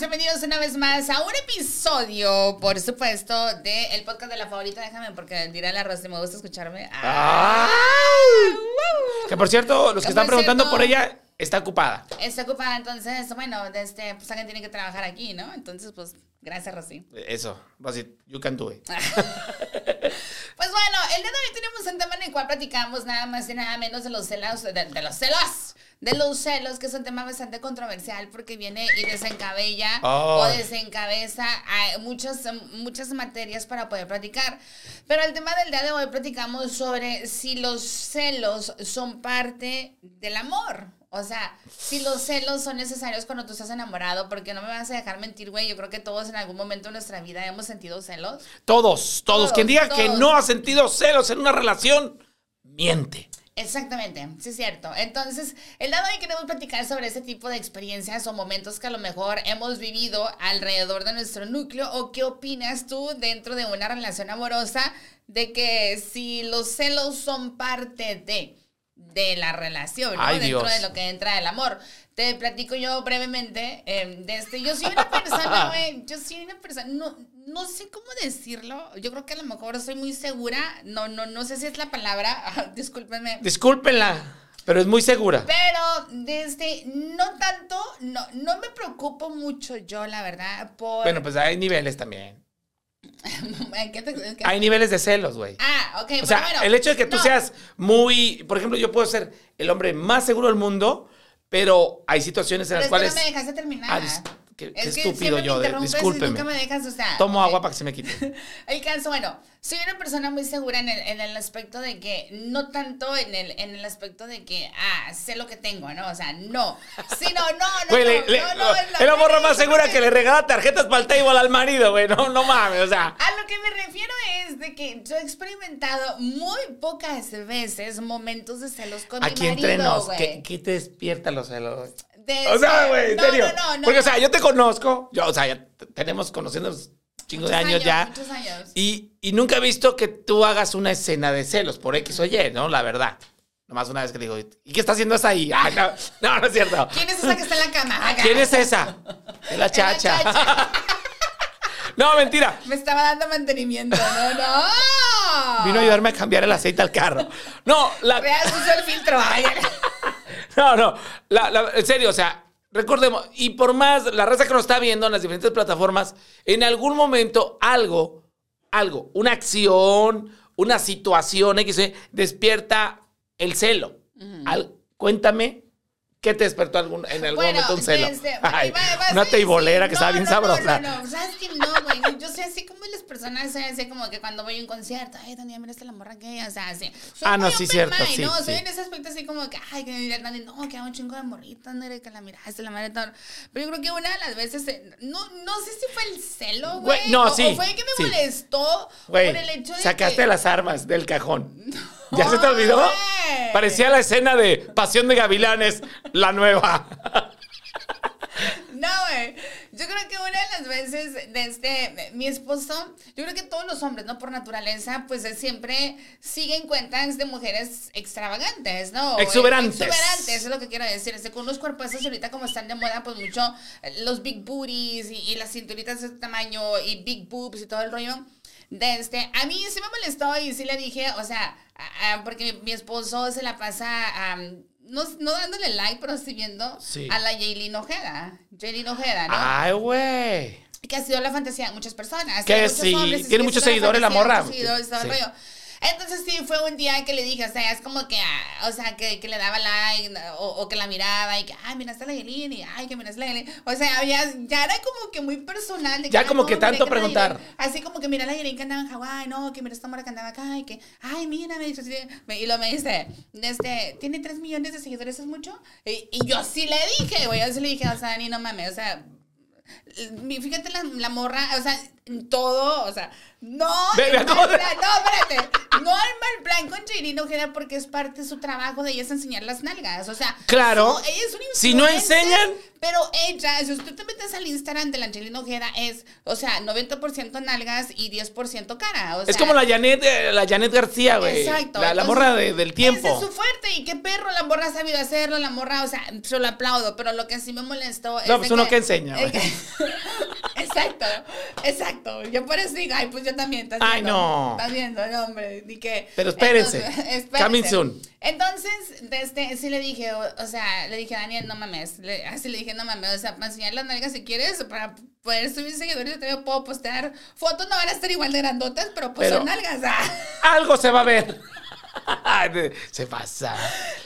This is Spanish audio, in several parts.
bienvenidos una vez más a un episodio, por supuesto, del el podcast de la favorita. Déjame, porque dirá la Rosy, me gusta escucharme. Ah. Que por cierto, los que, Que están por preguntando cierto- por ella, está ocupada. Está ocupada, entonces, bueno, este, pues alguien tiene que trabajar aquí, ¿no? Entonces, pues, gracias, Rosy. Eso, decir, you can do it. El día de hoy tenemos un tema en el cual platicamos nada más y nada menos de los celos, de, de los celos, de los celos, que es un tema bastante controversial porque viene y desencabella o Ay. desencabeza a muchas, muchas materias para poder platicar. Pero el tema del día de hoy platicamos sobre si los celos son parte del amor. O sea, si los celos son necesarios cuando tú estás enamorado, porque no me vas a dejar mentir, güey. Yo creo que todos en algún momento de nuestra vida hemos sentido celos. Todos, todos. Todos, Quien diga que no ha sentido celos en una relación, miente. Exactamente, sí es cierto. Entonces, el día de hoy queremos platicar sobre ese tipo de experiencias o momentos que a lo mejor hemos vivido alrededor de nuestro núcleo o qué opinas tú dentro de una relación amorosa de que si los celos son parte de de la relación, ¿no? Ay, dentro Dios. de lo que entra el amor. Te platico yo brevemente eh, de este. Yo soy una persona, güey, yo soy una persona, no, no sé cómo decirlo. Yo creo que a lo mejor soy muy segura. No, no, no sé si es la palabra. Discúlpenme. Discúlpenla, pero es muy segura. Pero desde no tanto, no, no me preocupo mucho yo, la verdad, por. Bueno, pues hay niveles también. ¿Qué te- qué- Hay niveles de celos, güey. Ah, ok. O bueno, sea, bueno. el hecho de que tú No, seas muy, por ejemplo, yo puedo ser el hombre más seguro del mundo, pero hay situaciones en Pero las es cuales que no me dejaste terminar. Qué- Es que estúpido siempre yo, me interrumpes y discúlpeme. Nunca me dejas, o sea. tomo ok. agua para que se me quite. El caso, bueno, soy una persona muy segura en el, en el aspecto de que, no tanto en el, en el aspecto de que, ah, sé lo que tengo, ¿no? O sea, no. Sino, no, no, Güey, no, le- le- no, no, es la morra más segura que le regala tarjetas para el table al marido, güey. No, no mames, o sea. A lo que me refiero es de que yo he experimentado muy pocas veces momentos de celos con Aquí mi marido, entre nos, güey. ¿qué, qué te despierta los celos? De- O sea, güey, en no, serio. No, no, no. Porque, o sea, yo te conozco, yo, o sea, ya tenemos conociéndonos chingo de años, ya. Muchos años. Y, y nunca he visto que tú hagas una escena de celos por X o Y, ¿no? La verdad. Nomás una vez que digo, ¿y qué está haciendo esa ahí? Ay, no, no, no es cierto. ¿Quién es esa que está en la cama? ¿Quién es esa? Es la chacha. chacha. no, mentira. Me estaba dando mantenimiento, no, no. Vino a ayudarme a cambiar el aceite al carro. No, la, uso el filtro, ay. No, no. La- la- en serio, o sea, recordemos, y por más la raza que nos está viendo en las diferentes plataformas, en algún momento algo, algo, una acción, una situación X, despierta el celo. Al- cuéntame. ¿Qué te despertó algún, en algún Bueno, momento un celo? desde- Ay, va- va- una sí, teibolera sí. que No, estaba bien no, sabrosa. No, no, no, sabes que no, güey. Yo soy así como personas, soy así como que cuando voy a un concierto, ay, Dani, mira esta la morra que, o sea, así. Soy Ah, no, sí, cierto, mind, sí, ¿no? sí. Soy en ese aspecto así como que, ay, que mira, Dani, no, que hago un chingo de morritas, no que la miraste, la madre todo. Pero yo creo que una de las veces, eh, no, no sé si fue el celo, güey. No, o- sí, O fue que me sí. molestó Güey, por el hecho de sacaste que... las armas del cajón. ¿Ya se te olvidó? güey. Parecía la escena de Pasión de Gavilanes, la nueva. No, güey. Yo creo que una de las veces de este, mi esposo, yo creo que todos los hombres, ¿no? Por naturaleza, pues siempre siguen cuentas de mujeres extravagantes, ¿no? Exuberantes. Exuberantes, es lo que quiero decir. Este, con unos cuerpos ahorita como están de moda, pues mucho eh, los big booties y, y las cinturitas de este tamaño y big boobs y todo el rollo. De este, a mí sí me molestó y sí le dije, o sea, porque mi, esposo se la pasa am, no, no dándole like, pero sí viendo Sí. a la Jaylin Ojeda. Jaylin Ojeda, ¿no? Ay, güey. que ha sido la fantasía de muchas personas. Que sí, hombres, tiene muchos seguidores la morra. muchos seguidores, Sí. Entonces sí, fue un día que le dije, o sea, es como que, ah, o sea, que, que le daba like o, o que la miraba y que, ay, mira, está la Yelin y, ay, que mira, está la Yelin. O sea, había, ya era como que muy personal. De Ya como que tanto preguntar. Yelin- así como que, mira, la Yelin que andaba en Hawái, no, que mira, esta morra que andaba acá y que, ay, mira, me dice y lo me dice, este, tiene 3 millones de seguidores, ¿es mucho? Y, y yo sí le dije, güey, yo sí le dije, o sea, ni no mames, o sea, Fíjate la, la morra, o sea, todo, o sea, no, en ve mal plan, no, espérate, no en mal plan con Jaylin Ojeda porque es parte de su trabajo de ella es enseñar las nalgas, o sea, Claro. su- ella es una Si no enseñan. Pero ella, si usted te metes al Instagram de la Angelina Ojeda, es, o sea, 90% nalgas y 10% cara, o sea. Es como la Janet, eh, la Janet García, güey. Exacto. La, la entonces, morra de- del tiempo. Ese es su fuerte y qué perro, la morra ha sabido hacerlo, la morra, o sea, yo lo aplaudo, pero lo que sí me molestó es No, de pues uno que enseña, es güey. exacto, exacto. Yo por eso digo, ay, pues yo también. ¿estás Ay, viendo? no. Estás viendo, no, hombre. Ni que, Pero espérense. Entonces, espérense. Coming soon. Entonces, desde, sí le dije, o, o sea, le dije, Daniel, no mames. Le- así le dije, no mames. O sea, para enseñar las nalgas si quieres, para poder subir seguidores, yo también puedo postear fotos. No van a estar igual de grandotas, pero pues Pero- son nalgas. ah. Algo se va a ver. se pasa.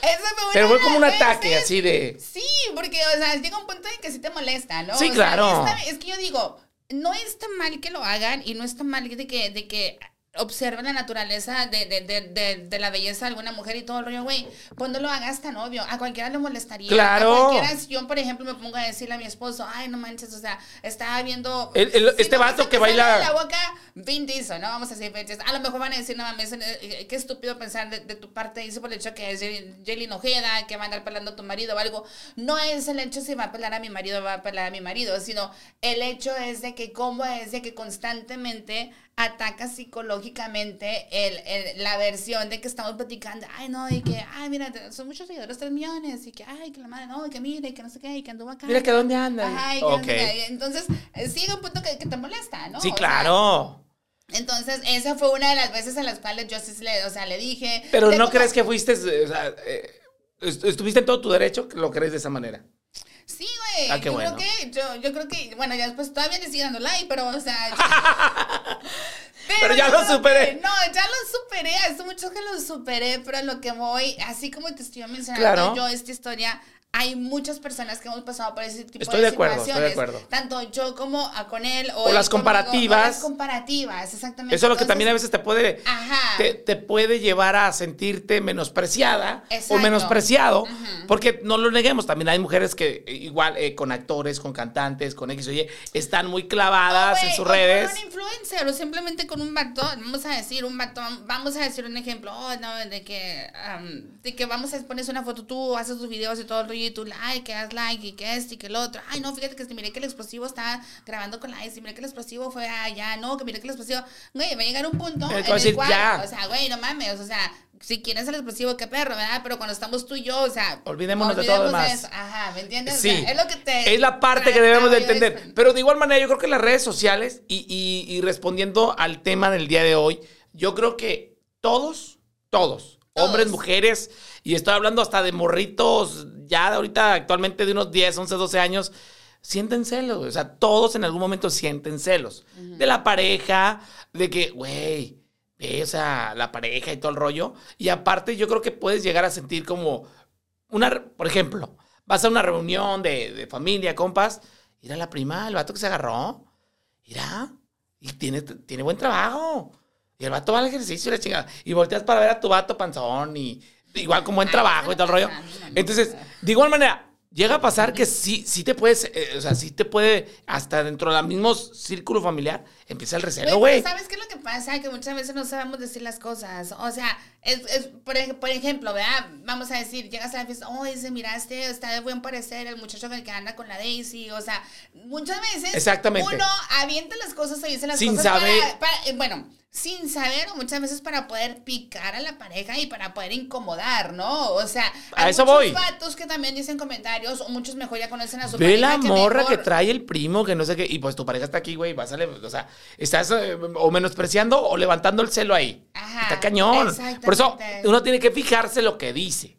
Esa fue Pero fue como un ataque veces. así de. Sí, porque, o sea, llega un punto en que sí te molesta, ¿no? Sí, O sea, claro. está- es que yo digo, no está mal que lo hagan y no está mal de que, de que observen la naturaleza de, de, de, de, la belleza de alguna mujer y todo el rollo, güey. Pues no lo hagas tan obvio. A cualquiera le molestaría. Claro. A cualquiera, si yo, por ejemplo, me pongo a decirle a mi esposo, ay, no manches, o sea, estaba viendo... El- el- Si este no vato que baila- la boca, Vin Diesel, ¿no? Vamos a decir Diesel. A lo mejor van a decir, no mames, eh, qué estúpido pensar de, tu parte, dice por el hecho que es Jelly Ojeda, que va a andar pelando a tu marido o algo. No es el hecho si va a pelar a mi marido va a pelar a mi marido, sino el hecho es de que cómo es de que constantemente ataca psicológicamente el, el- la versión de que estamos platicando, ay no, y que, ay mira, son muchos seguidores, tres millones, y que, ay, que la madre, no, y que mire, y que no sé qué, y que anduvo acá. Mira que dónde anda. Ajá, y que Ok. no sé qué. Entonces, eh, llega un punto que, que te molesta, ¿no? Sí, O sea, claro. entonces, esa fue una de las veces en las cuales yo sí le, o sea, le dije. Pero no crees que fuiste. o sea, eh, est- estuviste en todo tu derecho lo crees de esa manera. Sí, güey. Ah, qué yo bueno. creo que, yo, yo creo que, bueno, ya después todavía le sigo dando like, pero, o sea. Pero ya lo superé. que- no, ya lo superé. Hace mucho que lo superé, pero a lo que voy, así como te estoy mencionando Claro. yo esta historia. Hay muchas personas que hemos pasado por ese tipo Estoy de, de acuerdo, estoy de situaciones. acuerdo. Tanto yo como a- con él. O, las conmigo, comparativas. o las comparativas, exactamente. Eso es lo que también a veces te puede. Te, te puede llevar a sentirte menospreciada o menospreciado. Porque no lo neguemos, también hay mujeres que igual eh, con actores, con cantantes, con X o Y, están muy clavadas en sus o redes. Con un influencer o simplemente con un vato, vamos a decir, un vato, vamos a decir un ejemplo, oh, no, de que, am, de que vamos a pones una foto tú, haces tus videos y todo el rollo y tú like, que haz like y que este y que el otro. Ay, no, fíjate que miré que el explosivo está grabando con la y miré que el explosivo fue allá, no, que miré que el explosivo, güey, va a llegar un punto en el cual, ya. o sea, güey, no mames, o sea, si quieres el explosivo, qué perro, ¿verdad? Pero cuando estamos tú y yo, o sea, Olvidémonos de todo lo demás. eso. Ajá, ¿me entiendes? O Sí, sea, es lo que te... es la parte que debemos de entender. Pero de igual manera, yo creo que las redes sociales, y, y- y respondiendo al tema del día de hoy, yo creo que todos, todos, Todos. hombres, mujeres, y estoy hablando hasta de morritos, ya de ahorita actualmente de unos 10, 11, 12 años, sienten celos. O sea, todos en algún momento sienten celos. De la pareja, de que, güey, o sea, la pareja y todo el rollo. Y aparte, yo creo que puedes llegar a sentir como una, por ejemplo, vas a una reunión de, de familia, compas, mira la prima, el vato que se agarró, mira, y tiene, tiene buen trabajo. Y el vato va al ejercicio y la chingada. Y volteas para ver a tu vato panzón y igual buen Ay, trabajo y todo el rollo. no, Entonces, de igual manera, llega a pasar que sí, sí te puedes, eh, o sea, sí te puede, hasta dentro del mismo círculo familiar, empieza el recelo, Güey, ¿Sabes qué es lo que pasa? Que muchas veces no sabemos decir las cosas. O sea, es, es por, ej- por ejemplo, ¿verdad? Vamos a decir, llegas a la fiesta, oh, dice, miraste, está de buen parecer el muchacho que anda con la Daisy. O sea, muchas veces Exactamente. uno avienta las cosas o dice las Sin cosas saber. para- para- eh, bueno, sin saber o muchas veces para poder picar a la pareja y para poder incomodar, ¿no? O sea, A hay eso muchos voy. vatos que también dicen comentarios o muchos mejor ya conocen a su Ve la pareja morra que trae el primo, que no sé qué, y pues tu pareja está aquí, güey, vas a, o sea, estás eh, o menospreciando o levantando el celo ahí. Ajá, está cañón. Por eso uno tiene que fijarse lo que dice.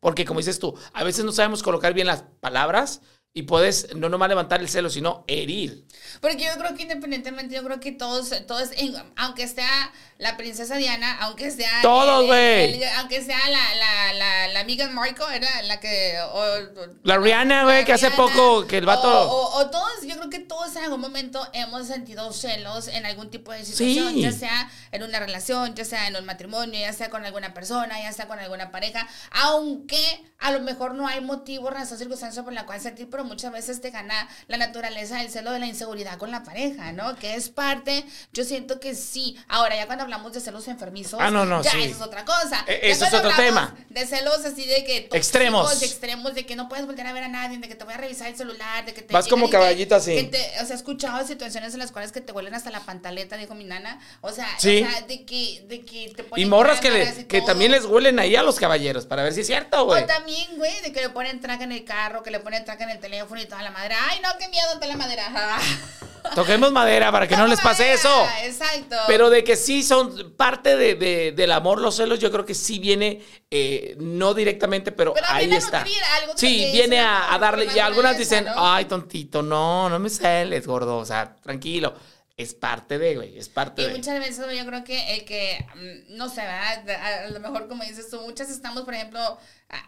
Porque como dices tú, a veces no sabemos colocar bien las palabras y puedes no nomás levantar el celo, sino herir. Porque yo creo que independientemente, yo creo que todos, todos aunque sea la princesa Diana, aunque sea... Todos, güey. Aunque sea la, la, la, la amiga Marco, era la que... o- La Rihanna, güey, que hace poco que el vato- O, o- o todos, yo creo que todos en algún momento hemos sentido celos en algún tipo de situación, Sí. ya sea en una relación, ya sea en un matrimonio, ya sea con alguna persona, ya sea con alguna pareja, aunque a lo mejor no hay motivo, razón, circunstancia por la cual sentir, pero muchas veces te gana la naturaleza del celo de la inseguridad con la pareja, ¿no? Que es parte, yo siento que sí. Ahora, ya cuando hablamos de celos enfermizos, Ah, no, no, ya sí. eso es otra cosa. E- eso es otro tema. De celos así de que... Extremos. de extremos, de que no puedes volver a ver a nadie, de que te voy a revisar el celular, de que te... Vas como y caballito así. que te- o sea, he escuchado situaciones en las cuales que te huelen hasta la pantaleta, dijo mi nana. O sea, Sí. o sea de, que, de que te Y ponen morras que, le- y que también les huelen ahí a los caballeros, para ver si es cierto, güey. O también, güey, de que le ponen traca en el carro, que le ponen traca en el teléfono y toda la madera. Ay, no, qué miedo, toda la madera. Toquemos madera para que no les pase eso. Exacto. Pero de que sí son parte de, de- del amor, los celos, yo creo que sí viene, eh, no directamente, pero, Pero ahí está. algo Sí, viene a, a darle. Y algunas dicen, ¿no? ay, tontito, no, no me celes, gordo. O sea, tranquilo. Es parte de, güey, es parte Y de. muchas veces yo creo que el que, mm, no sé, ¿verdad? A, lo mejor como dices tú, muchas estamos, por ejemplo,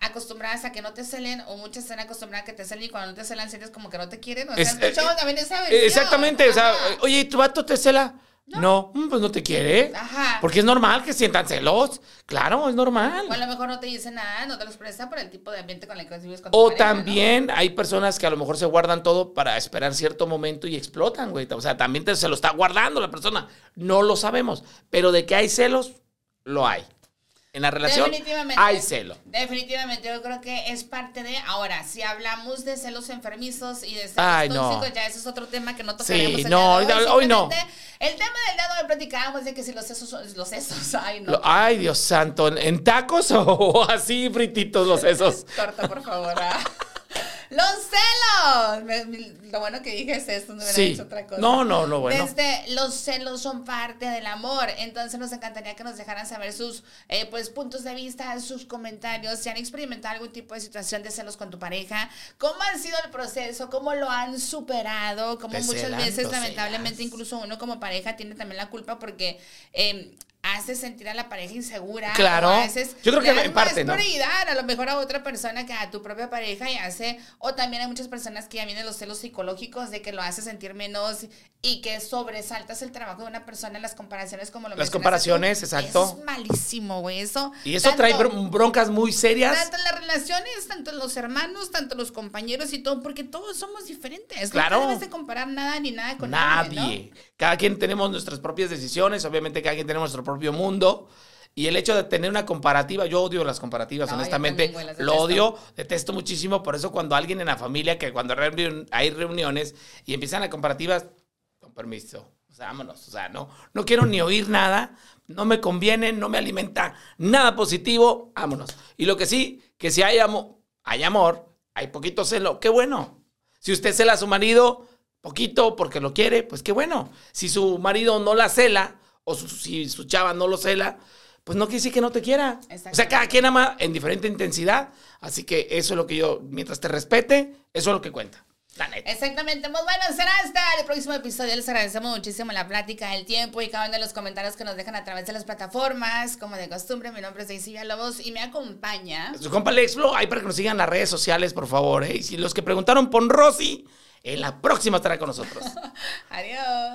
acostumbradas a que no te celen o muchas están acostumbradas a que te celen y cuando no te celan sientes como que no te quieren. O sea, Es- escuchamos eh, también esa Eh, versión. Exactamente, o sea, oye, ¿tu vato te cela? No, Mm, pues no te quiere. Ajá. Porque es normal que sientan celos. Claro, es normal. O a lo mejor no te dice nada, no te los presta por el tipo de ambiente con el que vives con tu O pareja, ¿no? también hay personas que a lo mejor se guardan todo para esperar cierto momento y explotan, güey. O sea, también te- se lo está guardando la persona. No lo sabemos. Pero de que hay celos, lo hay. En la relación hay celo. Definitivamente, yo creo que es parte de. Ahora, si hablamos de celos enfermizos y de celos Ay, no. ya eso es otro tema que no tocaremos. Sí, no, hoy no. El tema del día de hoy platicábamos de que si los sesos son. Los sesos, ay, no. Ay, Dios santo. ¿En, tacos o así frititos los esos? Corta, por favor. ah. ¡Los celos! Me- me- lo bueno que dije es esto, no hubiera Sí. dicho otra cosa. No, no, no, bueno. Desde los celos son parte del amor. Entonces nos encantaría que nos dejaran saber sus eh, pues, puntos de vista, sus comentarios, si han experimentado algún tipo de situación de celos con tu pareja, cómo ha sido el proceso, cómo lo han superado, cómo Te muchas veces, te lamentablemente, celas. incluso uno como pareja tiene también la culpa porque eh, hace sentir a la pareja insegura. Claro. veces Yo creo que en parte, ¿no? a lo mejor a otra persona que a tu propia pareja y hace, o también hay muchas personas que ya vienen los celos psicológicos de que lo hace sentir menos y que sobresaltas el trabajo de una persona en las comparaciones como lo Las comparaciones, tú. exacto. Eso es malísimo, güey, eso. Y eso trae tanto- broncas muy serias. tanto en las relaciones, tanto en los hermanos, tanto en los compañeros y todo, porque todos somos diferentes. Claro. No debes de comparar nada ni nada con nadie. Nadie. ¿no? Cada quien tenemos nuestras propias decisiones, obviamente cada quien tenemos nuestro propio mundo. Y el hecho de tener una comparativa, yo odio las comparativas, No, honestamente, también, güey, las lo odio, detesto muchísimo, por eso cuando alguien en la familia, que cuando hay reuniones y empiezan las comparativas, con permiso, o sea, vámonos, o sea, no, no quiero ni oír nada, no me conviene, no me alimenta nada positivo, vámonos. Y lo que sí, que si hay, amo- hay amor, hay poquito celo, qué bueno. Si usted cela a su marido, poquito porque lo quiere, pues qué bueno. Si su marido no la cela, o su- si su chava no lo cela, pues no quiere decir que no te quiera. O sea, cada quien ama en diferente intensidad. Así que eso es lo que yo, mientras te respete, eso es lo que cuenta. La neta. Exactamente. Pues bueno, será hasta el próximo episodio. Les agradecemos muchísimo la plática, el tiempo y cada uno de los comentarios que nos dejan a través de las plataformas. Como de costumbre, mi nombre es Daisy Villalobos y me acompaña. Su compa Lex Flow, ahí para que nos sigan en las redes sociales, por favor. ¿eh? Y si los que preguntaron, pon Rosy, en la próxima estará con nosotros. Adiós.